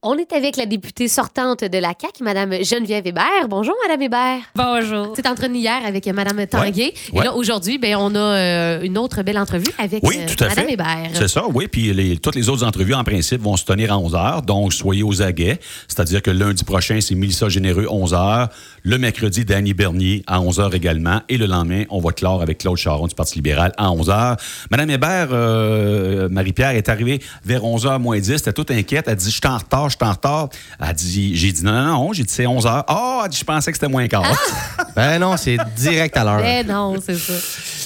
On est avec la députée sortante de la CAQ, Madame Geneviève Hébert. Bonjour, Madame Hébert. Bonjour. C'est entretenu hier avec Madame Tanguay. ouais. Et là, aujourd'hui, ben, on a euh, une autre belle entrevue avec Oui, euh, tout à Madame fait. Hébert. C'est ça, oui. Puis les- toutes les autres entrevues, en principe, vont se tenir à 11 h. Donc, soyez aux aguets. C'est-à-dire que lundi prochain, c'est Mélissa Généreux, 11 h. Le mercredi, Danny Bernier, à 11 h également. Et le lendemain, on va clore avec Claude Charon du Parti libéral à 11 h. Madame Hébert, euh, Marie-Pierre, est arrivée vers 11 h moins 10. Elle était toute inquiète. Elle dit Je suis en retard, je suis en retard. Elle dit J'ai dit Non, non, non. J'ai dit C'est 11 h. Ah, elle dit, je pensais que c'était moins quart. Ben non, c'est direct à l'heure. Ben non, c'est ça.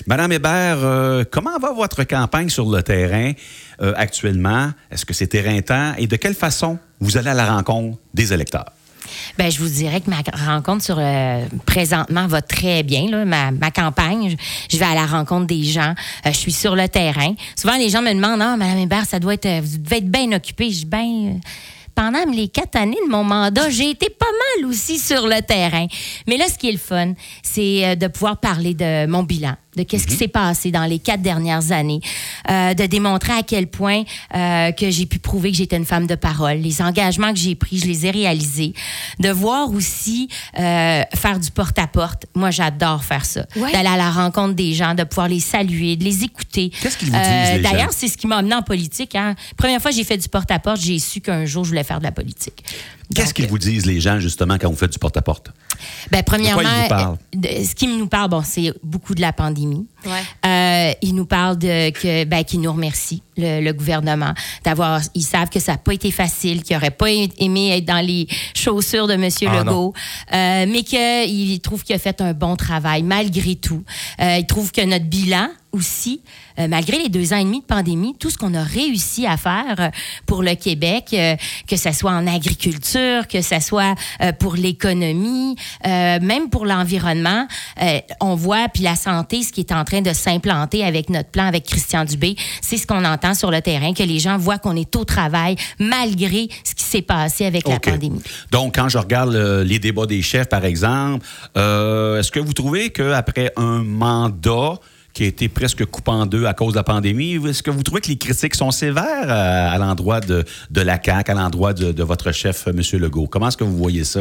Madame Hébert, euh, comment va votre campagne sur le terrain euh, actuellement? Est-ce que c'est éreintant? Et de quelle façon vous allez à la rencontre des électeurs? Ben, je vous dirais que ma rencontre sur euh, présentement va très bien. Là. Ma, ma campagne, je, vais à la rencontre des gens. Euh, je suis sur le terrain. Souvent, les gens me demandent Ah, Madame Hébert, ça doit être, euh, vous devez être bien occupée. Je dis ben. euh, pendant les quatre années de mon mandat, j'ai été pas mal aussi sur le terrain. Mais là, ce qui est le fun, c'est de pouvoir parler de mon bilan, de qu'est-ce qui s'est passé dans les quatre dernières années, euh, de démontrer à quel point euh, que j'ai pu prouver que j'étais une femme de parole, les engagements que j'ai pris, je les ai réalisés, de voir aussi euh, faire du porte-à-porte. Moi, j'adore faire ça, Ouais. d'aller à la rencontre des gens, de pouvoir les saluer, de les écouter. Qu'est-ce qu'ils vous disent? D'ailleurs, c'est ce qui m'a amené en politique. Hein. Première fois que j'ai fait du porte-à-porte, j'ai su qu'un jour, je voulais faire de la politique. Qu'est-ce qu'ils vous disent, les gens, justement, quand vous faites du porte-à-porte? Ben, premièrement, euh, ce qui nous parle, bon, c'est beaucoup de la pandémie. Ouais. Euh, ils nous parlent de que, ben, qu'ils nous remercient, le, le gouvernement, d'avoir. Ils savent que ça n'a pas été facile, qu'ils n'auraient pas aimé être dans les chaussures de M. Ah, Legault, euh, mais qu'ils trouvent qu'il a fait un bon travail malgré tout. Euh, ils trouvent que notre bilan aussi, euh, malgré les deux ans et demi de pandémie, tout ce qu'on a réussi à faire euh, pour le Québec, euh, que ce soit en agriculture, que ce soit euh, pour l'économie, même pour l'environnement, on voit, puis la santé, ce qui est en train de s'implanter avec notre plan avec Christian Dubé, c'est ce qu'on entend sur le terrain, que les gens voient qu'on est au travail malgré ce qui s'est passé avec la pandémie. Donc, quand je regarde les débats des chefs, par exemple, est-ce que vous trouvez qu'après un mandat qui a été presque coupé en deux à cause de la pandémie, est-ce que vous trouvez que les critiques sont sévères à, à l'endroit de, de la CAQ, à l'endroit de, votre chef, M. Legault? Comment est-ce que vous voyez ça,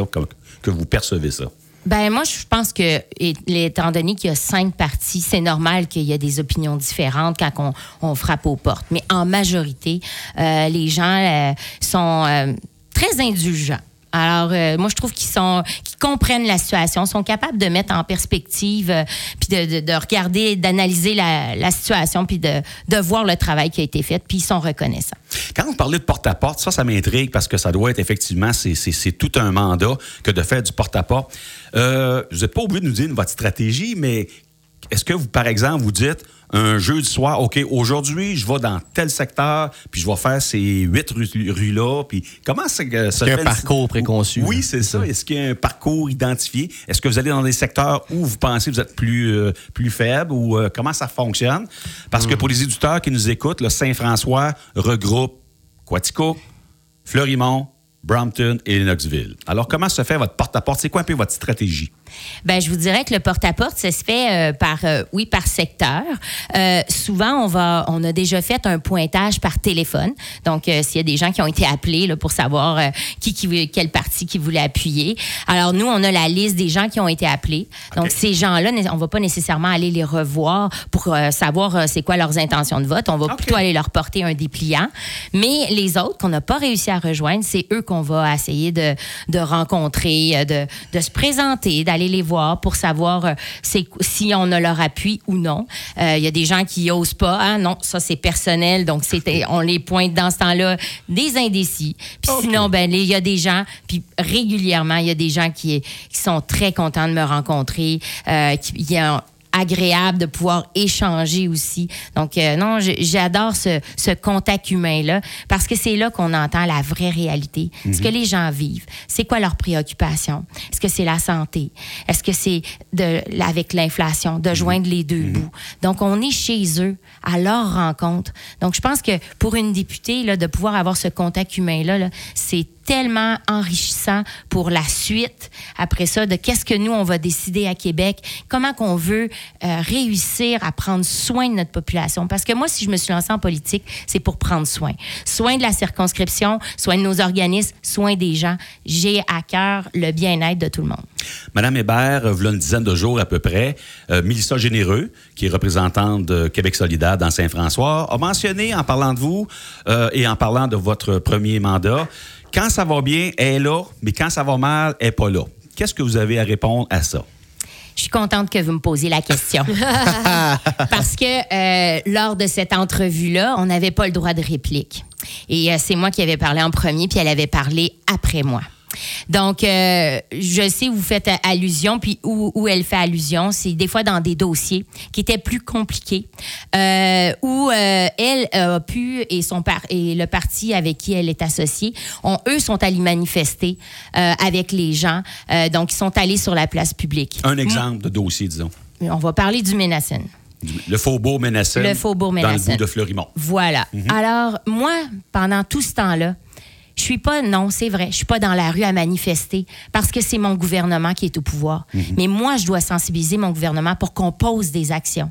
que vous percevez ça? Ben moi, je pense que, étant donné qu'il y a cinq partis, c'est normal qu'il y ait des opinions différentes quand on, on frappe aux portes. Mais en majorité, euh, les gens euh, sont euh, très indulgents. Alors, euh, moi, je trouve qu'ils sont, qu'ils comprennent la situation, sont capables de mettre en perspective, euh, puis de, de- de regarder, d'analyser la, situation, puis de, voir le travail qui a été fait, puis ils sont reconnaissants. Quand vous parlez de porte-à-porte, ça, ça m'intrigue parce que ça doit être effectivement, c'est tout un mandat que de faire du porte-à-porte. Euh, vous n'êtes pas obligé de nous dire votre stratégie, mais est-ce que vous, par exemple, vous dites un jeudi soir, OK, aujourd'hui, je vais dans tel secteur, puis je vais faire ces huit rues- rues-là, puis comment ça qu'il y a un fait- parcours préconçu? Oui, c'est ça. Est-ce qu'il y a un parcours identifié? Est-ce que vous allez dans des secteurs où vous pensez que vous êtes plus, euh, plus faible ou euh, comment ça fonctionne? Parce que pour les éditeurs qui nous écoutent, le Saint-François regroupe Quatico, Fleurimont, Brampton et Lennoxville. Alors, comment se fait votre porte-à-porte? C'est quoi un peu votre stratégie? Ben, je vous dirais que le porte-à-porte, ça se fait euh, par, euh, oui, par secteur. Euh, souvent, on va, on a déjà fait un pointage par téléphone. Donc, s'il y a des gens qui ont été appelés là, pour savoir qui, qui, quel parti qui voulait appuyer. Alors, nous, on a la liste des gens qui ont été appelés. Donc, ces gens-là, on va pas nécessairement aller les revoir pour savoir c'est quoi leurs intentions de vote. On va plutôt aller leur porter un dépliant. Mais les autres qu'on n'a pas réussi à rejoindre, c'est eux qu'on va essayer de, de rencontrer, de, de se présenter, d'aller les voir pour savoir euh, si on a leur appui ou non. Euh, Il y a des gens qui osent pas. Ah non, ça c'est personnel, donc c'était on les pointe dans ce temps-là des indécis. Puis sinon, ben il y a des gens, puis régulièrement, il y a des gens qui, qui sont très contents de me rencontrer, euh, qui il y a agréable de pouvoir échanger aussi. Donc, euh, non, j'adore ce, ce contact humain-là parce que c'est là qu'on entend la vraie réalité. Ce que les gens vivent. C'est quoi leurs préoccupations? Est-ce que c'est la santé? Est-ce que c'est avec l'inflation, de joindre les deux bouts? Donc, on est chez eux, à leur rencontre. Donc, je pense que pour une députée, là, de pouvoir avoir ce contact humain-là, là, c'est tellement enrichissant pour la suite après ça de qu'est-ce que nous on va décider à Québec, comment qu'on veut euh, réussir à prendre soin de notre population? Parce que moi si je me suis lancée en politique, c'est pour prendre soin. Soin de la circonscription, soin de nos organismes, soin des gens. J'ai à cœur le bien-être de tout le monde. Madame Hébert, euh, voilà une dizaine de jours à peu près, euh, Mélissa Généreux, qui est représentante de Québec solidaire dans Saint-François, a mentionné en parlant de vous euh, et en parlant de votre premier mandat, quand ça va bien, elle est là, mais quand ça va mal, elle n'est pas là. Qu'est-ce que vous avez à répondre à ça? Je suis contente que vous me posiez la question. Parce que euh, lors de cette entrevue-là, on n'avait pas le droit de réplique. Et euh, c'est moi qui avais parlé en premier, puis elle avait parlé après moi. Donc, euh, je sais où vous faites allusion, puis où, où elle fait allusion, c'est des fois dans des dossiers qui étaient plus compliqués, euh, où euh, elle a pu et son par et le parti avec qui elle est associée, ont, eux sont allés manifester euh, avec les gens, euh, donc ils sont allés sur la place publique. Un exemple de dossier, disons. On va parler du Ménacène. Le faubourg Ménacène. Le faubourg Dans le Ménacène. bout de Fleurimont. Voilà. Alors, moi, pendant tout ce temps-là, je suis pas, non, c'est vrai, je suis pas dans la rue à manifester parce que c'est mon gouvernement qui est au pouvoir. Mais moi, je dois sensibiliser mon gouvernement pour qu'on pose des actions.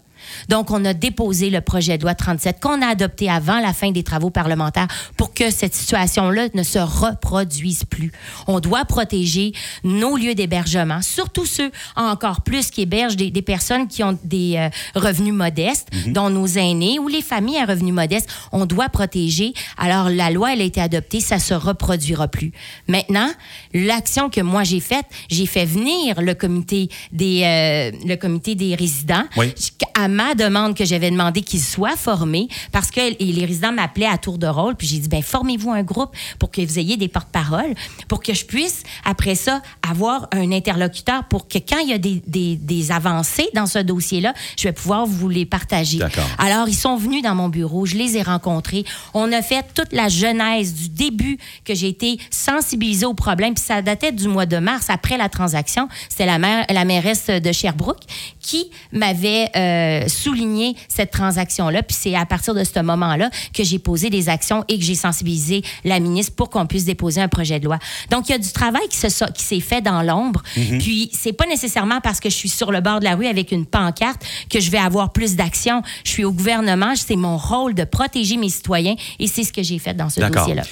Donc, on a déposé le projet de loi 37 qu'on a adopté avant la fin des travaux parlementaires pour que cette situation-là ne se reproduise plus. On doit protéger nos lieux d'hébergement, surtout ceux encore plus qui hébergent des, des personnes qui ont des euh, revenus modestes, dont nos aînés ou les familles à revenus modestes. On doit protéger. Alors, la loi, elle a été adoptée, ça se reproduira plus. Maintenant, l'action que moi j'ai faite, j'ai fait venir le comité des, euh, le comité des résidents Oui. à ma demande que j'avais demandé qu'ils soient formés parce que les résidents m'appelaient à tour de rôle puis j'ai dit ben formez-vous un groupe pour que vous ayez des porte-paroles pour que je puisse après ça avoir un interlocuteur pour que quand il y a des, des, des avancées dans ce dossier-là, je vais pouvoir vous les partager. Alors ils sont venus dans mon bureau, je les ai rencontrés, on a fait toute la genèse du début que j'ai été sensibilisée au problème puis ça datait du mois de mars après la transaction, c'était la maire la mairesse de Sherbrooke qui m'avait euh, souligné cette transaction-là. Puis c'est à partir de ce moment-là que j'ai posé des actions et que j'ai sensibilisé la ministre pour qu'on puisse déposer un projet de loi. Donc, il y a du travail qui, se qui s'est fait dans l'ombre. Puis, c'est pas nécessairement parce que je suis sur le bord de la rue avec une pancarte que je vais avoir plus d'action. Je suis au gouvernement, c'est mon rôle de protéger mes citoyens et c'est ce que j'ai fait dans ce D'accord. dossier-là.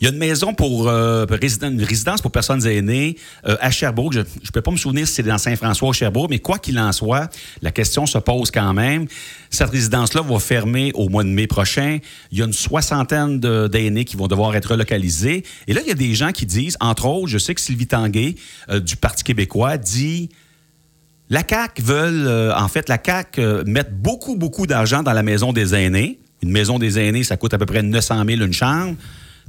Il y a une maison pour euh, une résidence pour personnes aînées euh, à Sherbrooke. Je ne peux pas me souvenir si c'est dans Saint-François ou Sherbrooke, mais quoi qu'il en soit, la question se pose quand même. Cette résidence-là va fermer au mois de mai prochain. Il y a une soixantaine d'aînés qui vont devoir être relocalisés. Et là, il y a des gens qui disent, entre autres, je sais que Sylvie Tanguay euh, du Parti québécois dit la CAQ veulent, euh, en fait, la CAQ euh, mettre beaucoup, beaucoup d'argent dans la maison des aînés. Une maison des aînés, ça coûte à peu près 900 000 une chambre.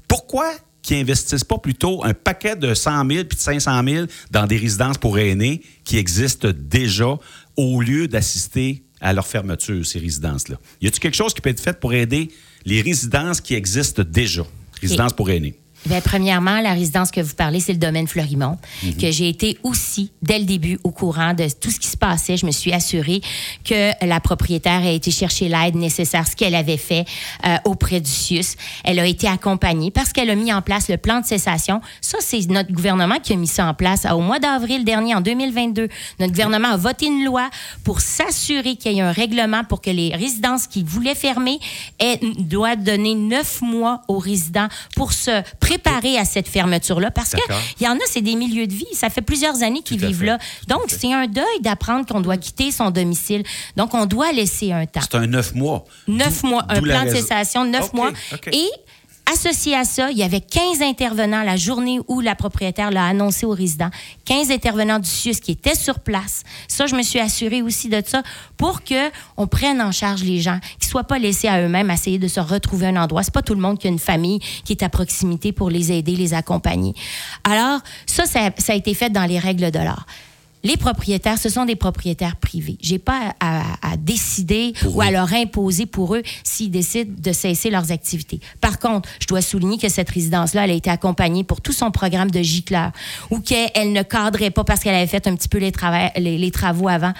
Pourquoi qu'ils investissent pas plutôt un paquet de 100 000 puis de 500 000 dans des résidences pour aînés qui existent déjà au lieu d'assister à leur fermeture, ces résidences-là? Y a-t-il quelque chose qui peut être fait pour aider les résidences qui existent déjà? Résidences pour aînés. Bien, premièrement, la résidence que vous parlez, c'est le domaine Fleurimont, que j'ai été aussi, dès le début, au courant de tout ce qui se passait. Je me suis assurée que la propriétaire a été chercher l'aide nécessaire, ce qu'elle avait fait euh, auprès du CIUS. Elle a été accompagnée parce qu'elle a mis en place le plan de cessation. Ça, c'est notre gouvernement qui a mis ça en place au mois d'avril dernier, en 2022. Notre gouvernement a voté une loi pour s'assurer qu'il y ait un règlement pour que les résidences qui voulaient fermer aient- doivent donner neuf mois aux résidents pour se préparer à cette fermeture-là. Parce que D'accord. il y en a, c'est des milieux de vie. Ça fait plusieurs années qu'ils vivent fait. là. Tout Donc, c'est un deuil d'apprendre qu'on doit quitter son domicile. Donc, on doit laisser un temps. C'est un neuf mois. Neuf mois, un plan de cessation, neuf mois. Et associé à ça, il y avait 15 intervenants la journée où la propriétaire l'a annoncé aux résidents. 15 intervenants du CIUS qui étaient sur place. Ça, je me suis assurée aussi de ça pour que on prenne en charge les gens, qu'ils soient pas laissés à eux-mêmes essayer de se retrouver un endroit. C'est pas tout le monde qui a une famille qui est à proximité pour les aider, les accompagner. Alors, ça, ça, ça a été fait dans les règles de l'art. Les propriétaires, ce sont des propriétaires privés. J'ai pas à, à- à décider ou à leur imposer pour eux s'ils décident de cesser leurs activités. Par contre, je dois souligner que cette résidence-là, elle a été accompagnée pour tout son programme de gicleur ou qu'elle ne cadrait pas parce qu'elle avait fait un petit peu les, trava- les, les travaux avant.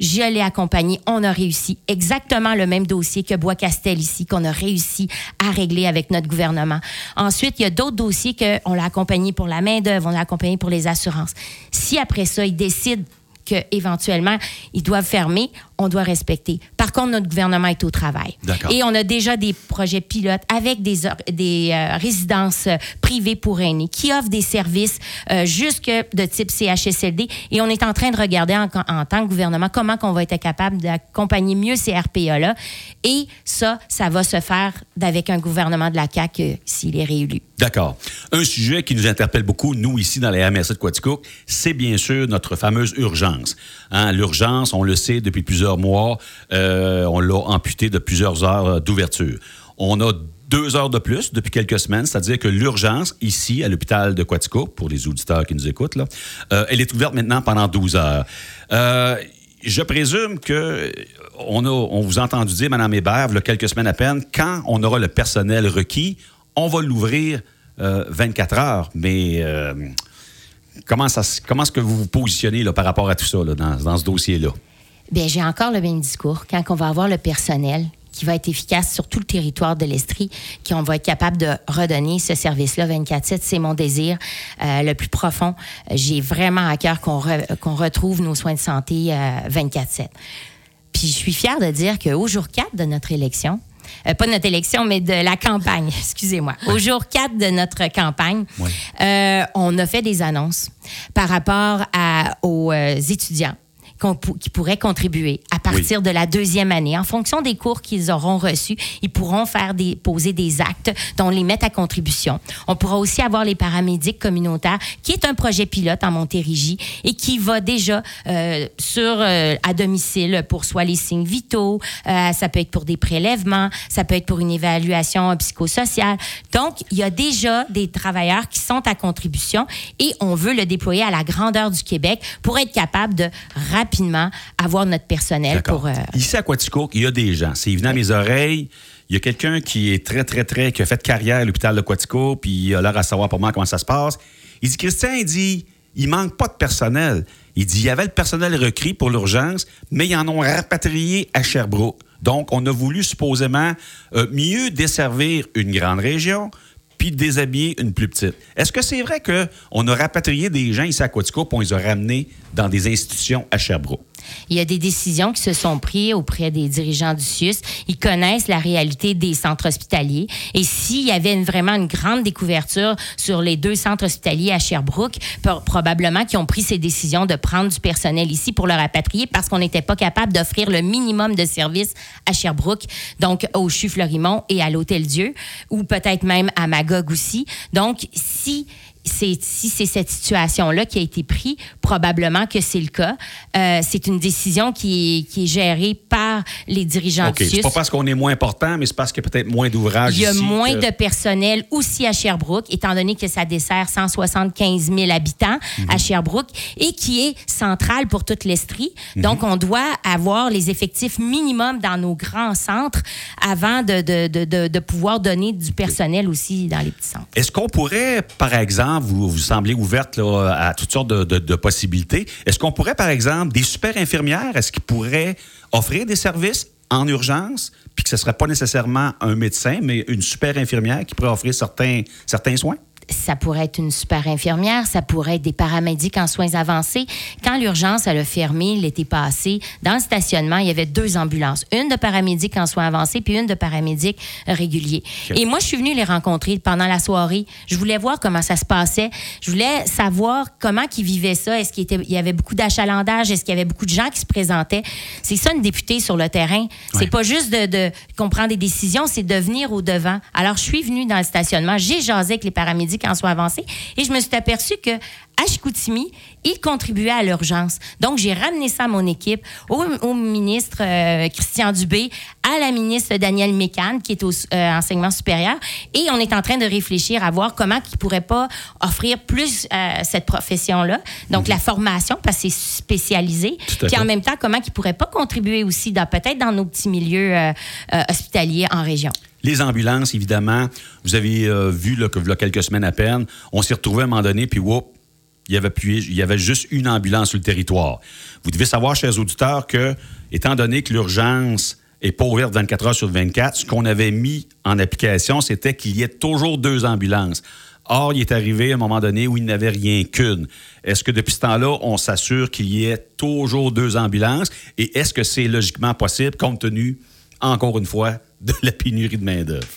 Je l'ai accompagné. On a réussi exactement le même dossier que Bois-Castel ici, qu'on a réussi à régler avec notre gouvernement. Ensuite, il y a d'autres dossiers qu'on l'a accompagné pour la main-d'œuvre, on l'a accompagné pour les assurances. Si après ça, ils décident qu'éventuellement, ils doivent fermer, on doit respecter. Par contre, notre gouvernement est au travail. Et on a déjà des projets pilotes avec des, euh, résidences euh, privées pour aînés qui offrent des services euh, jusque de type CHSLD. Et on est en train de regarder en, en tant que gouvernement comment on va être capable d'accompagner mieux ces RPA-là. Et ça, ça va se faire avec un gouvernement de la CAQ euh, s'il est réélu. D'accord. Un sujet qui nous interpelle beaucoup, nous, ici, dans la MRC de Quaticook, c'est bien sûr notre fameuse urgence. Hein, L'urgence, on le sait depuis plusieurs mois, euh, on l'a amputé de plusieurs heures euh, d'ouverture. On a deux heures de plus depuis quelques semaines, c'est-à-dire que l'urgence, ici, à l'hôpital de Quaticook, pour les auditeurs qui nous écoutent, euh, elle est ouverte maintenant pendant 12 heures. Je présume que on, a, on vous a entendu dire, Mme Hébert, il y a quelques semaines à peine, quand on aura le personnel requis, on va l'ouvrir euh, 24 heures. Mais comment, ça, comment est-ce que vous vous positionnez par rapport à tout ça dans ce dossier-là? Bien, j'ai encore le même discours. Quand on va avoir le personnel qui va être efficace sur tout le territoire de l'Estrie, qu'on va être capable de redonner ce service-là 24-7, c'est mon désir euh, le plus profond. J'ai vraiment à cœur qu'on re- qu'on retrouve nos soins de santé euh, 24-7. Puis je suis fière de dire qu'au jour 4 de notre élection, euh, pas de notre élection, mais de la campagne, excusez-moi. Au jour 4 de notre campagne, Oui. euh, on a fait des annonces par rapport à- aux euh, étudiants qui pourraient contribuer à partir de la deuxième année. En fonction des cours qu'ils auront reçus, ils pourront faire des, poser des actes dont on les met à contribution. On pourra aussi avoir les paramédics communautaires, qui est un projet pilote en Montérégie et qui va déjà euh, sur euh, à domicile pour soit les signes vitaux, euh, ça peut être pour des prélèvements, ça peut être pour une évaluation psychosociale. Donc, il y a déjà des travailleurs qui sont à contribution et on veut le déployer à la grandeur du Québec pour être capable de rapidement avoir notre personnel pour... euh, Ici à Quaticook, il y a des gens. C'est venu à mes oreilles. Il y a quelqu'un qui est très, très, très, qui a fait carrière à l'hôpital de Quaticook, puis il a l'air à savoir pas mal comment ça se passe. Il dit, Christian, il dit, il manque pas de personnel. Il dit, il y avait le personnel requis pour l'urgence, mais ils en ont rapatrié à Sherbrooke. Donc, on a voulu supposément euh, mieux desservir une grande région, puis déshabiller une plus petite. Est-ce que c'est vrai qu'on a rapatrié des gens ici à Quaticook, puis on les a ramenés dans des institutions à Sherbrooke? Il y a des décisions qui se sont prises auprès des dirigeants du CIUS. Ils connaissent la réalité des centres hospitaliers. Et s'il y avait vraiment une grande découverture sur les deux centres hospitaliers à Sherbrooke, pro- probablement qu'ils ont pris ces décisions de prendre du personnel ici pour le rapatrier parce qu'on n'était pas capable d'offrir le minimum de services à Sherbrooke, donc au CHU Florimont et à l'Hôtel Dieu, ou peut-être même à Magog aussi. Donc, si si c'est cette situation-là qui a été prise, probablement que c'est le cas. Euh, c'est une décision qui est, qui est gérée par les dirigeants OK. du C'est pas parce qu'on est moins important, mais c'est parce qu'il y a peut-être moins d'ouvrages. Il y a ici moins que- de personnel aussi à Sherbrooke, étant donné que ça dessert 175 000 habitants Mhm. à Sherbrooke et qui est central pour toute l'Estrie. Mhm. Donc, on doit avoir les effectifs minimum dans nos grands centres avant de, de, de, de, de pouvoir donner du personnel aussi dans les petits centres. Est-ce qu'on pourrait, par exemple, vous, semblez ouverte à toutes sortes de, possibilités, est-ce qu'on pourrait, par exemple, des super infirmières, est-ce qu'ils pourraient offrir des services en urgence, puis que ce ne serait pas nécessairement un médecin, mais une super infirmière qui pourrait offrir certains soins? Ça pourrait être une super infirmière, ça pourrait être des paramédics en soins avancés. Quand l'urgence elle a fermé l'été passé, dans le stationnement, il y avait deux ambulances, une de paramédics en soins avancés puis une de paramédics réguliers. Et moi, je suis venue les rencontrer pendant la soirée. Je voulais voir comment ça se passait. Je voulais savoir comment ils vivaient ça. Est-ce qu'il y avait beaucoup d'achalandage? Est-ce qu'il y avait beaucoup de gens qui se présentaient? C'est ça, une députée sur le terrain. C'est Ouais. pas juste de, de qu'on prend des décisions, c'est de venir au devant. Alors, je suis venue dans le stationnement, j'ai jasé avec les paramédics en soins avancés et je me suis aperçue que à Chicoutimi, ils contribuaient à l'urgence. Donc, j'ai ramené ça à mon équipe, au, au ministre euh, Christian Dubé, à la ministre Danielle Mécan, qui est au euh, enseignement supérieur, et on est en train de réfléchir à voir comment ils pourraient pas offrir plus euh, cette profession-là. Donc, la formation, parce que c'est spécialisé, puis en même temps, comment ils pourraient pas contribuer aussi, peut-être dans nos petits milieux euh, hospitaliers en région. Les ambulances, évidemment, vous avez euh, vu là, que a quelques semaines à peine, on s'est retrouvé à un moment donné, puis whoop, il y avait, plus, il y avait juste une ambulance sur le territoire. Vous devez savoir, chers auditeurs, que, étant donné que l'urgence n'est pas ouverte 24 heures sur 24, ce qu'on avait mis en application, c'était qu'il y ait toujours deux ambulances. Or, il est arrivé à un moment donné où il n'avait rien qu'une. Est-ce que depuis ce temps-là, on s'assure qu'il y ait toujours deux ambulances? Et est-ce que c'est logiquement possible compte tenu, encore une fois, de la pénurie de main-d'œuvre?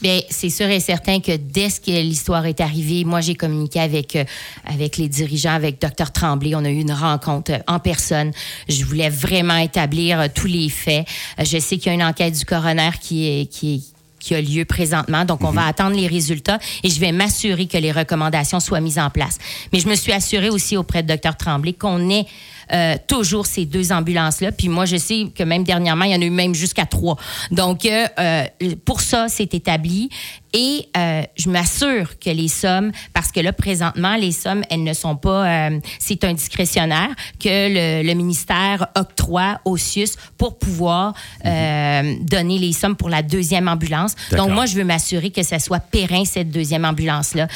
Bien, c'est sûr et certain que dès que l'histoire est arrivée, moi, j'ai communiqué avec, euh, avec les dirigeants, avec Dr. Tremblay. On a eu une rencontre euh, en personne. Je voulais vraiment établir euh, tous les faits. je sais qu'il y a une enquête du coroner qui est, qui qui a lieu présentement. Donc, on va mhm. attendre les résultats et je vais m'assurer que les recommandations soient mises en place. Mais je me suis assurée aussi auprès de Dr. Tremblay qu'on ait euh, toujours ces deux ambulances-là. Puis moi, je sais que même dernièrement, il y en a eu même jusqu'à trois. Donc, euh, euh, pour ça, c'est établi. Et je m'assure que les sommes, parce que là, présentement, les sommes, elles ne sont pas, c'est un discrétionnaire que le, ministère octroie au CIUS pour pouvoir mhm. donner les sommes pour la deuxième ambulance. Donc, moi, je veux m'assurer que ça soit périn, cette deuxième ambulance-là,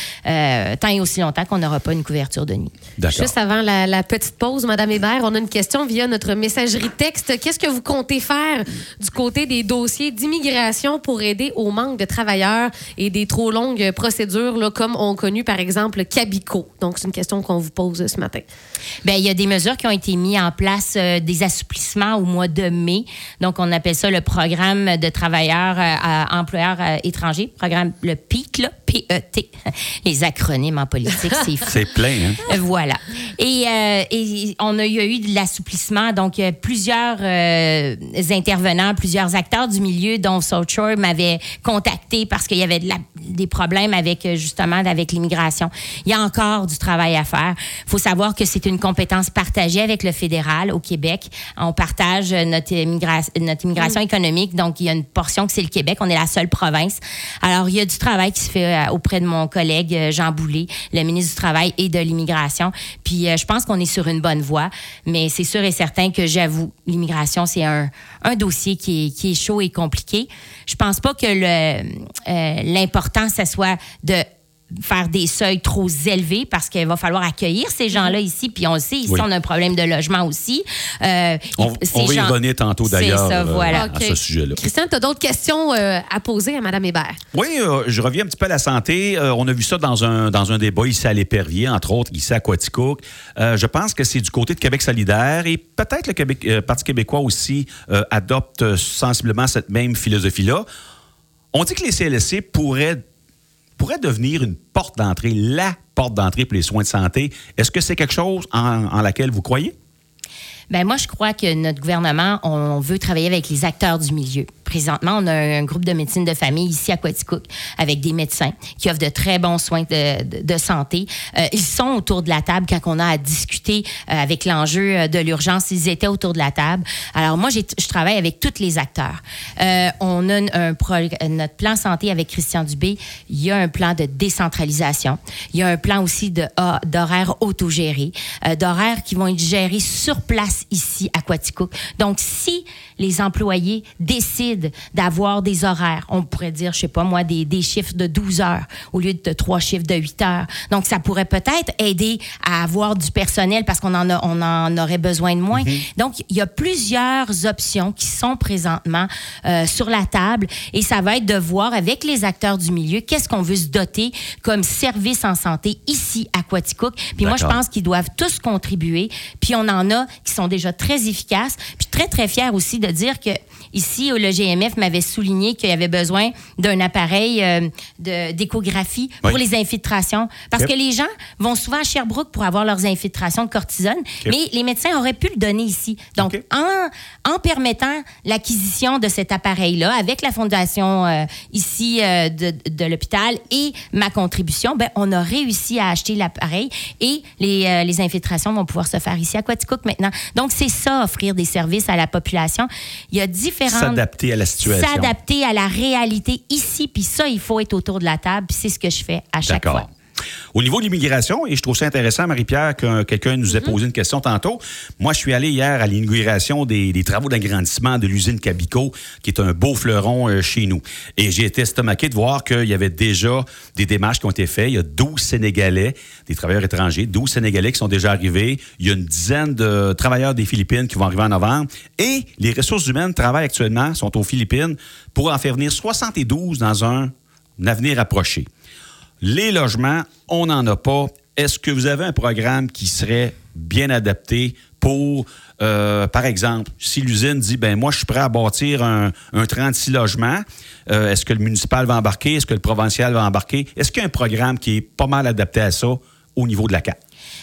tant et aussi longtemps qu'on n'aura pas une couverture de nid. Juste avant la, la petite pause, Madame on a une question via notre messagerie texte. Qu'est-ce que vous comptez faire du côté des dossiers d'immigration pour aider au manque de travailleurs et des trop longues procédures, là, comme ont connu, par exemple, Cabico? Donc, c'est une question qu'on vous pose ce matin. Bien, il y a des mesures qui ont été mises en place, euh, des assouplissements au mois de mai. Donc, on appelle ça le programme de travailleurs euh, employeurs euh, étrangers, programme le PIC, là, P-E-T. Les acronymes en politique, c'est C'est plein, hein? Voilà. Et, et on a il y a eu de l'assouplissement. Donc, plusieurs euh, intervenants, plusieurs acteurs du milieu, dont South Shore, m'avaient contacté parce qu'il y avait des problèmes avec, euh, justement, avec l'immigration. Il y a encore du travail à faire. Il faut savoir que c'est une compétence partagée avec le fédéral au Québec. On partage notre, notre immigration mm. économique. Donc, il y a une portion que c'est le Québec. On est la seule province. Alors, il y a du travail qui se fait euh, auprès de mon collègue Jean Boulet, le ministre du Travail et de l'immigration. Puis, je pense qu'on est sur une bonne voie. Mais c'est sûr et certain que j'avoue, l'immigration, c'est un, un, dossier qui est, qui est, chaud et compliqué. Je pense pas que euh, l'important, ce soit de faire des seuils trop élevés parce qu'il va falloir accueillir ces gens-là mhm. ici. Puis on le sait, ici, on a un problème de logement aussi. Euh, on, va y revenir tantôt d'ailleurs euh, à ce sujet-là. Christian, tu as d'autres questions euh, à poser à Mme Hébert? Oui, je reviens un petit peu à la santé. on a vu ça dans un, dans un débat ici à l'Épervier, entre autres, ici à Quaticook. je pense que c'est du côté de Québec solidaire et peut-être le Québec, Parti québécois aussi adopte sensiblement cette même philosophie-là. On dit que les CLSC pourraient pourrait devenir une porte d'entrée, la porte d'entrée pour les soins de santé. Est-ce que c'est quelque chose en, en laquelle vous croyez? Bien, moi, je crois que notre gouvernement, on veut travailler avec les acteurs du milieu présentement, on a un groupe de médecine de famille ici à Quaticook avec des médecins qui offrent de très bons soins de, santé. Euh, ils sont autour de la table quand on a à discuter euh, avec l'enjeu euh, de l'urgence. Ils étaient autour de la table. Alors moi, je travaille avec tous les acteurs. on a un, notre plan santé avec Christian Dubé. Il y a un plan de décentralisation. Il y a un plan aussi de d'horaires autogérés, d'horaires qui vont être gérés sur place ici à Quaticook. Donc, si les employés décident d'avoir des horaires. On pourrait dire, je sais pas moi, des, des chiffres de 12 heures au lieu de trois chiffres de 8 heures. Donc, ça pourrait peut-être aider à avoir du personnel parce qu'on en, a, on en aurait besoin de moins. Mhm. Donc, il y a plusieurs options qui sont présentement euh, sur la table et ça va être de voir avec les acteurs du milieu qu'est-ce qu'on veut se doter comme service en santé ici à Quaticook. Puis moi, je pense qu'ils doivent tous contribuer. Puis on en a qui sont déjà très efficaces. Puis très, très fiers aussi de dire que ici, le GMF m'avait souligné qu'il y avait besoin d'un appareil euh, d'échographie pour les infiltrations. Parce que les gens vont souvent à Sherbrooke pour avoir leurs infiltrations de cortisone, mais les médecins auraient pu le donner ici. Donc, en, en permettant l'acquisition de cet appareil-là avec la fondation euh, ici euh, de, de l'hôpital et ma contribution, ben, on a réussi à acheter l'appareil et les, les infiltrations vont pouvoir se faire ici à Quaticook maintenant. Donc, c'est ça, offrir des services à la population. Il y a différentes... S'adapter à la situation. S'adapter à la réalité ici, puis ça, il faut être autour de la table, puis c'est ce que je fais à chaque fois. Au niveau de l'immigration, et je trouve ça intéressant, Marie-Pierre, que quelqu'un nous ait Mhm. posé une question tantôt. Moi, je suis allé hier à l'inauguration des, des travaux d'agrandissement de l'usine Cabico, qui est un beau fleuron euh, chez nous. Et j'ai été estomaqué de voir qu'il y avait déjà des démarches qui ont été faites. Il y a 12 Sénégalais, des travailleurs étrangers, 12 Sénégalais qui sont déjà arrivés. Il y a une dizaine de travailleurs des Philippines qui vont arriver en novembre. Et les ressources humaines travaillent actuellement, sont aux Philippines, pour en faire venir 72 dans un avenir approché. Les logements, on n'en a pas. Est-ce que vous avez un programme qui serait bien adapté pour, euh, par exemple, si l'usine dit, ben moi, je suis prêt à bâtir un, un 36 logements, euh, est-ce que le municipal va embarquer? Est-ce que le provincial va embarquer? Est-ce qu'il y a un programme qui est pas mal adapté à ça au niveau de la CAP?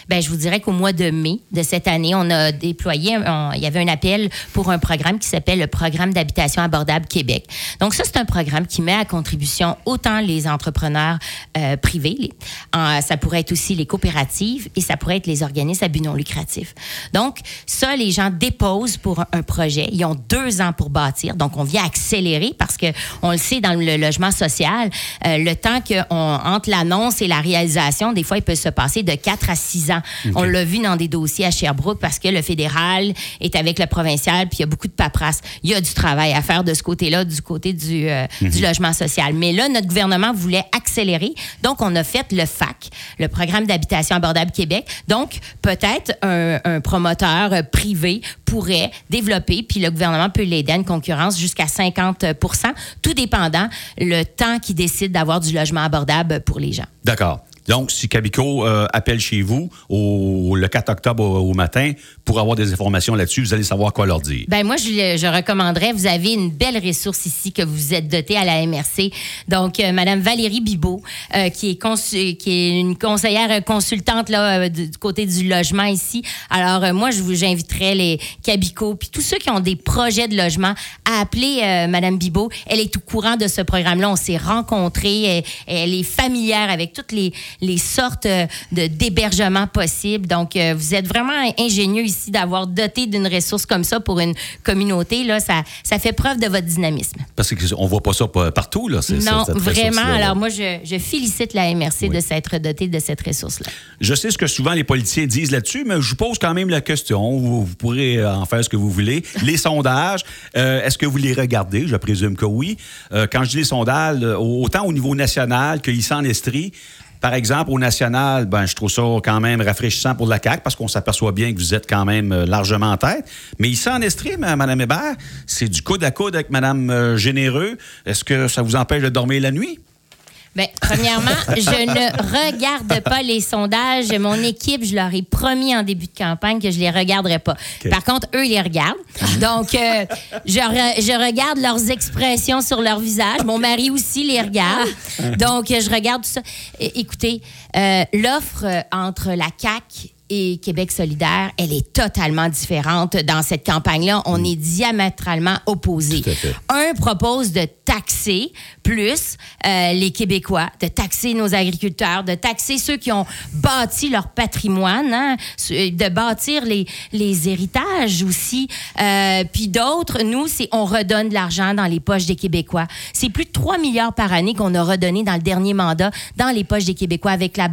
Ben, je vous dirais qu'au mois de mai de cette année, on a déployé, il y avait un appel pour un programme qui s'appelle le Programme d'habitation abordable Québec. Donc ça, c'est un programme qui met à contribution autant les entrepreneurs euh, privés, ça pourrait être aussi les coopératives et ça pourrait être les organismes à but non lucratif. Donc ça, les gens déposent pour un, projet. Ils ont deux ans pour bâtir. Donc on vient accélérer parce que on le sait dans le logement social, euh, le temps que on, entre l'annonce et la réalisation, des fois, il peut se passer de 4 à 6 ans. On l'a vu dans des dossiers à Sherbrooke parce que le fédéral est avec le provincial, puis il y a beaucoup de paperasse. Il y a du travail à faire de ce côté-là, du côté du, euh, du logement social. Mais là, notre gouvernement voulait accélérer. Donc, on a fait le FAC, le Programme d'habitation abordable Québec. Donc, peut-être un, un promoteur privé pourrait développer, puis le gouvernement peut l'aider à une concurrence jusqu'à 50% tout dépendant le temps qu'il décide d'avoir du logement abordable pour les gens. D'accord. Donc, si Cabico euh, appelle chez vous au, le 4 octobre au, matin pour avoir des informations là-dessus, vous allez savoir quoi leur dire. Ben moi, je, je recommanderais, vous avez une belle ressource ici que vous êtes doté à la MRC. Donc, euh, Madame Valérie Bibot, euh, qui, est une conseillère consultante là, euh, du côté du logement ici. Alors, moi, je vous j'inviterais les Cabico, puis tous ceux qui ont des projets de logement, à appeler Madame Bibot. Elle est au courant de ce programme-là. On s'est rencontrés. Elle est familière avec toutes les, les sortes euh, de d'hébergements possibles. Donc, euh, vous êtes vraiment ingénieux ici d'avoir doté d'une ressource comme ça pour une communauté. Là, ça, ça fait preuve de votre dynamisme. Parce qu'on voit pas ça pa- partout, là. c'est- non, cette vraiment. Alors, moi, je, je félicite la MRC de s'être dotée de cette ressource-là. Je sais ce que souvent les politiciens disent là-dessus, mais je vous pose quand même la question. Vous, vous pourrez en faire ce que vous voulez. Les sondages, euh, est-ce que vous les regardez? Je présume que oui. Euh, quand je dis les sondages, euh, autant au niveau national qu'ici en Estrie, par exemple, au national, ben, je trouve ça quand même rafraîchissant pour la CAQ parce qu'on s'aperçoit bien que vous êtes quand même euh, largement en tête. Mais ici en Estrie, Mme Hébert, c'est du coude à coude avec Mme euh, Généreux. Est-ce que ça vous empêche de dormir la nuit? Bien, premièrement, je ne regarde pas les sondages. Mon équipe, je leur ai promis en début de campagne que je les regarderais pas. Par contre, eux, ils les regardent. Donc, euh, je, re- je regarde leurs expressions sur leur visage. Mon mari aussi les regarde. Donc, euh, je regarde tout ça. Écoutez, euh, l'offre entre la CAQ et Québec solidaire, elle est totalement différente dans cette campagne-là. On est diamétralement opposés. Un propose de taxer plus euh, les Québécois, de taxer nos agriculteurs, de taxer ceux qui ont bâti leur patrimoine, hein, de bâtir les, les héritages aussi. Euh, Puis d'autres, nous, c'est on redonne de l'argent dans les poches des Québécois. C'est plus de 3 milliards par année qu'on a redonné dans le dernier mandat dans les poches des Québécois avec la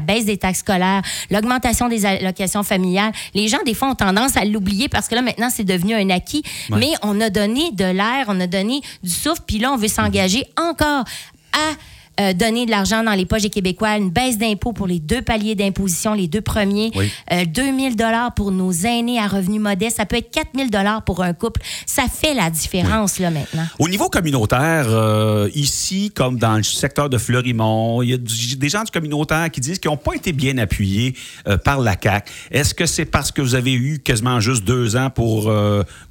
baisse des taxes scolaires, l'augmentation des allocations familiales. Les gens, des fois, ont tendance à l'oublier parce que là, maintenant, c'est devenu un acquis. Ouais. Mais on a donné de l'air, on a donné du souffle, puis là, on veut s'engager encore à euh, donner de l'argent dans les poches des Québécois, une baisse d'impôts pour les deux paliers d'imposition, les deux premiers, Oui. euh, 2000 dollars pour nos aînés à revenus modestes, ça peut être 4000 dollars pour un couple. Ça fait la différence, là, maintenant. Au niveau communautaire, euh, ici, comme dans le secteur de Fleurimont, il y a du- des gens du communautaire qui disent qu'ils n'ont pas été bien appuyés euh, par la CAQ. Est-ce que c'est parce que vous avez eu quasiment juste deux ans pour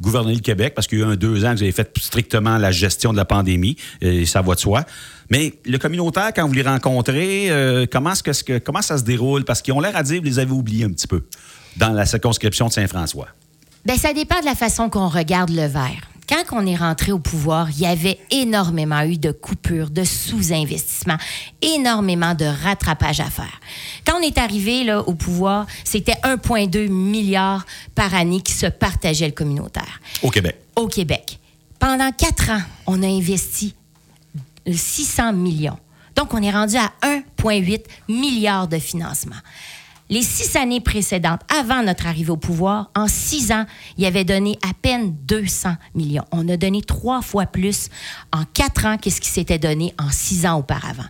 gouverner le Québec, parce qu'il y a eu un deux ans que vous avez fait strictement la gestion de la pandémie, et ça va de soi? Mais le communautaire, quand vous les rencontrez, euh, comment, est-ce que, ce que- comment ça se déroule? Parce qu'ils ont l'air à dire que vous les avez oubliés un petit peu dans la circonscription de Saint-François. Ben, ça dépend de la façon qu'on regarde le verre. Quand on est rentré au pouvoir, il y avait énormément eu de coupures, de sous-investissements, énormément de rattrapage à faire. Quand on est arrivé là, au pouvoir, c'était 1,2 milliard par année qui se partageait le communautaire Au Québec. au Québec. Pendant quatre ans, on a investi 600 millions Donc, on est rendu à 1,8 milliard de financement. Les six années précédentes, avant notre arrivée au pouvoir, en six ans, il avait donné à peine 200 millions. On a donné trois fois plus en quatre ans qu'est-ce qui s'était donné en six ans auparavant.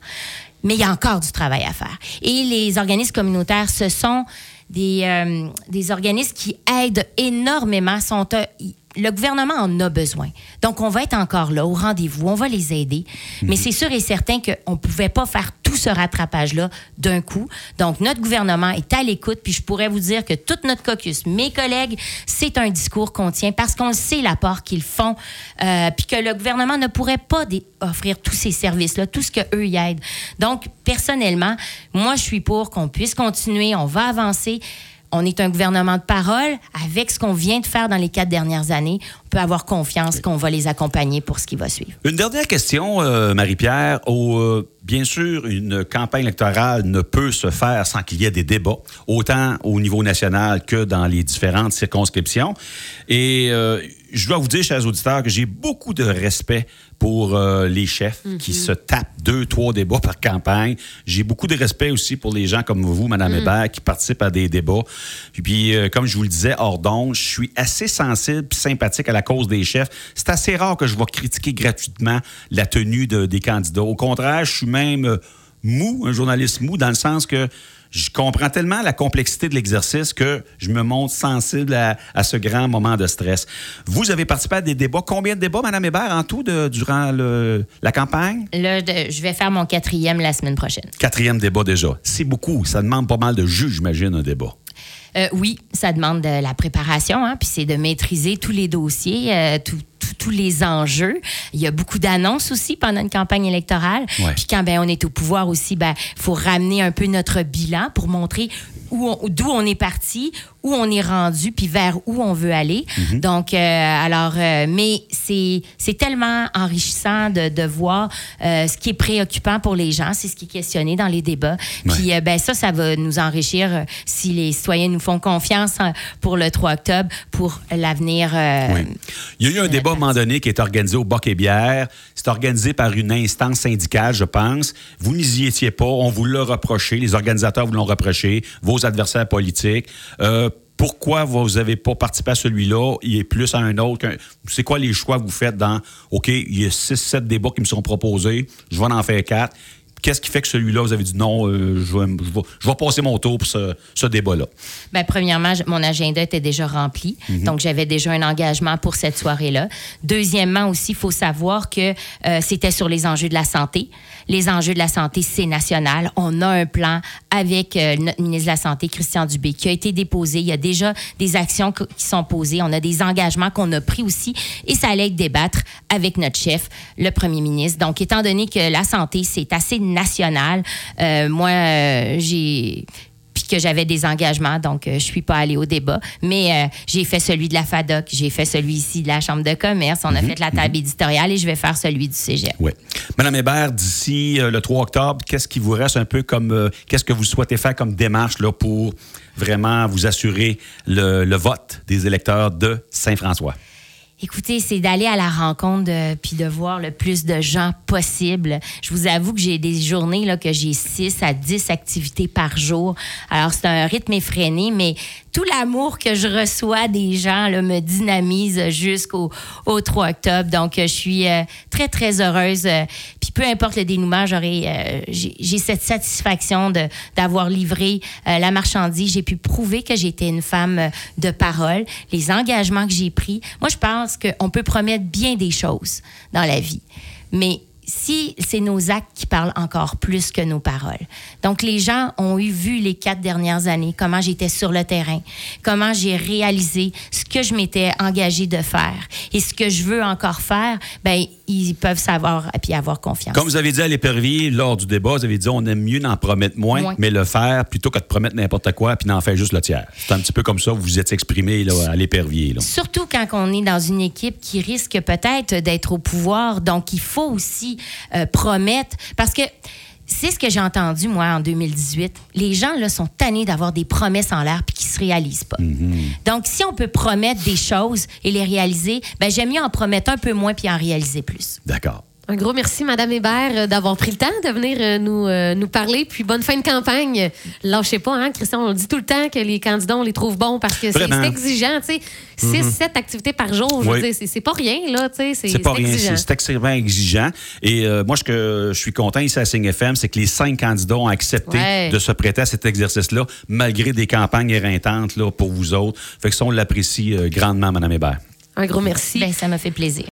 Mais il y a encore du travail à faire. Et les organismes communautaires, ce sont des, euh, organismes qui aident énormément, sont, euh, le gouvernement en a besoin. Donc, on va être encore là, au rendez-vous, on va les aider. Mais c'est sûr et certain qu'on ne pouvait pas faire tout ce rattrapage-là d'un coup. Donc, notre gouvernement est à l'écoute, puis je pourrais vous dire que toute notre caucus, mes collègues, c'est un discours qu'on tient parce qu'on sait l'apport qu'ils font, euh, puis que le gouvernement ne pourrait pas offrir tous ces services-là, tout ce qu'eux y aident. Donc, personnellement, moi, je suis pour qu'on puisse continuer, on va avancer on est un gouvernement de parole. Avec ce qu'on vient de faire dans les quatre dernières années, on peut avoir confiance qu'on va les accompagner pour ce qui va suivre. Une dernière question, euh, Marie-Pierre. Euh, bien sûr, une campagne électorale ne peut se faire sans qu'il y ait des débats, autant au niveau national que dans les différentes circonscriptions. Et euh, je dois vous dire, chers auditeurs, que j'ai beaucoup de respect pour euh, les chefs qui Mhm. se tapent deux, trois débats par campagne. J'ai beaucoup de respect aussi pour les gens comme vous, Mme Mhm. Hébert, qui participent à des débats. Puis, puis, euh, comme je vous le disais, hors d'onde, je suis assez sensible et sympathique à la cause des chefs. C'est assez rare que je vais critiquer gratuitement la tenue de- des candidats. Au contraire, je suis même euh, mou, un journaliste mou, dans le sens que je comprends tellement la complexité de l'exercice que je me montre sensible à, à ce grand moment de stress. Vous avez participé à des débats. Combien de débats, Mme Hébert, en tout, de- durant le- la campagne? Là, je vais faire mon quatrième la semaine prochaine. Quatrième débat déjà. C'est beaucoup. Ça demande pas mal de jus, j'imagine, un débat. Euh, oui, ça demande de la préparation, hein, puis c'est de maîtriser tous les dossiers, euh, tout- tous les enjeux. Il y a beaucoup d'annonces aussi pendant une campagne électorale. Ouais. Puis quand ben, on est au pouvoir aussi, ben faut ramener un peu notre bilan pour montrer où on- d'où on est parti, où on est rendu, puis vers où on veut aller. Mhm. Donc, euh, alors, euh, mais c'est tellement enrichissant de, de voir euh, ce qui est préoccupant pour les gens, c'est ce qui est questionné dans les débats. Puis, ben ça, ça va nous enrichir si les citoyens nous font confiance hein, pour le 3 octobre, pour l'avenir. Oui. Il y a eu un débat à un moment donné qui est organisé au Boc et Bière. C'est organisé par une instance syndicale, je pense. Vous n'y étiez pas. On vous l'a reproché. Les organisateurs vous l'ont reproché. Vos adversaires politiques. Euh, pourquoi vous n'avez pas participé à celui-là? Il est plus à un autre. C'est quoi les choix que vous faites dans OK, il y a six, sept débats qui me sont proposés. Je vais en faire quatre. Qu'est-ce qui fait que celui-là, vous avez dit non, euh, je, vais, je vais- je vais passer mon tour pour ce, ce débat-là? Ben, premièrement, mon agenda était déjà rempli. Donc, j'avais déjà un engagement pour cette soirée-là. Deuxièmement, aussi, il faut savoir que euh, c'était sur les enjeux de la santé. Les enjeux de la santé, c'est national. On a un plan avec euh, notre ministre de la Santé, Christian Dubé, qui a été déposé. Il y a déjà des actions qui sont posées. On a des engagements qu'on a pris aussi. Et ça allait être débattre avec notre chef, le premier ministre. Donc, étant donné que la santé, c'est assez national, euh, moi, euh, j'ai puis que j'avais des engagements, donc euh, je suis pas allée au débat. Mais euh, j'ai fait celui de la FADOC, j'ai fait celui ici de la Chambre de commerce, on a fait la table éditoriale et je vais faire celui du Cégep. Oui. Madame Hébert, d'ici euh, le 3 octobre, qu'est-ce qui vous reste un peu comme. qu'est-ce que vous souhaitez faire comme démarche là, pour vraiment vous assurer le, le vote des électeurs de Saint-François? Écoutez, c'est d'aller à la rencontre de- puis de voir le plus de gens possible. Je vous avoue que j'ai des journées là, que j'ai 6 à 10 activités par jour. Alors, c'est un rythme effréné, mais tout l'amour que je reçois des gens là, me dynamise jusqu'au au 3 octobre. Donc, je suis euh, très, très heureuse. euh, Puis peu importe le dénouement, j'aurai, euh, j'ai cette satisfaction de- d'avoir livré la marchandise. J'ai pu prouver que j'étais une femme de parole, les engagements que j'ai pris. Moi, je pense qu'on peut promettre bien des choses dans la vie, mais si c'est nos actes qui parlent encore plus que nos paroles. Donc, les gens ont eu vu les quatre dernières années comment j'étais sur le terrain, comment j'ai réalisé ce que je m'étais engagée de faire et ce que je veux encore faire. Ben, ils peuvent savoir et puis avoir confiance. Comme vous avez dit à l'épervier lors du débat, vous avez dit on aime mieux n'en promettre moins, Moins. mais le faire plutôt que de promettre n'importe quoi puis d'en faire juste le tiers. C'est un petit peu comme ça vous vous êtes exprimé là, à l'épervier. Surtout quand on est dans une équipe qui risque peut-être d'être au pouvoir. Donc, il faut aussi euh, promettre. Parce que c'est ce que j'ai entendu, moi, en 2018. Les gens, là, sont tannés d'avoir des promesses en l'air puis qui se réalisent pas. Donc, si on peut promettre des choses et les réaliser, ben, j'aime mieux en promettre un peu moins puis en réaliser plus. D'accord. Un gros merci, Madame Hébert, euh, d'avoir pris le temps de venir euh, nous, euh, nous parler. Puis bonne fin de campagne. Lâchez pas, hein, Christian. On dit tout le temps que les candidats, on les trouve bons parce que c'est exigeant. Tu sais, 6, 7 activités par jour, je veux dire, c'est- pas rien, là. Tu sais, c'est pas rien, c'est extrêmement exigeant. Et euh, moi, ce que je suis content ici à Signe FM, c'est que les cinq candidats ont accepté Ouais. de se prêter à cet exercice-là, malgré des campagnes éreintantes là, pour vous autres. Fait que ça, on l'apprécie grandement, Mme Hébert. Un gros merci. Ben, ça m'a fait plaisir.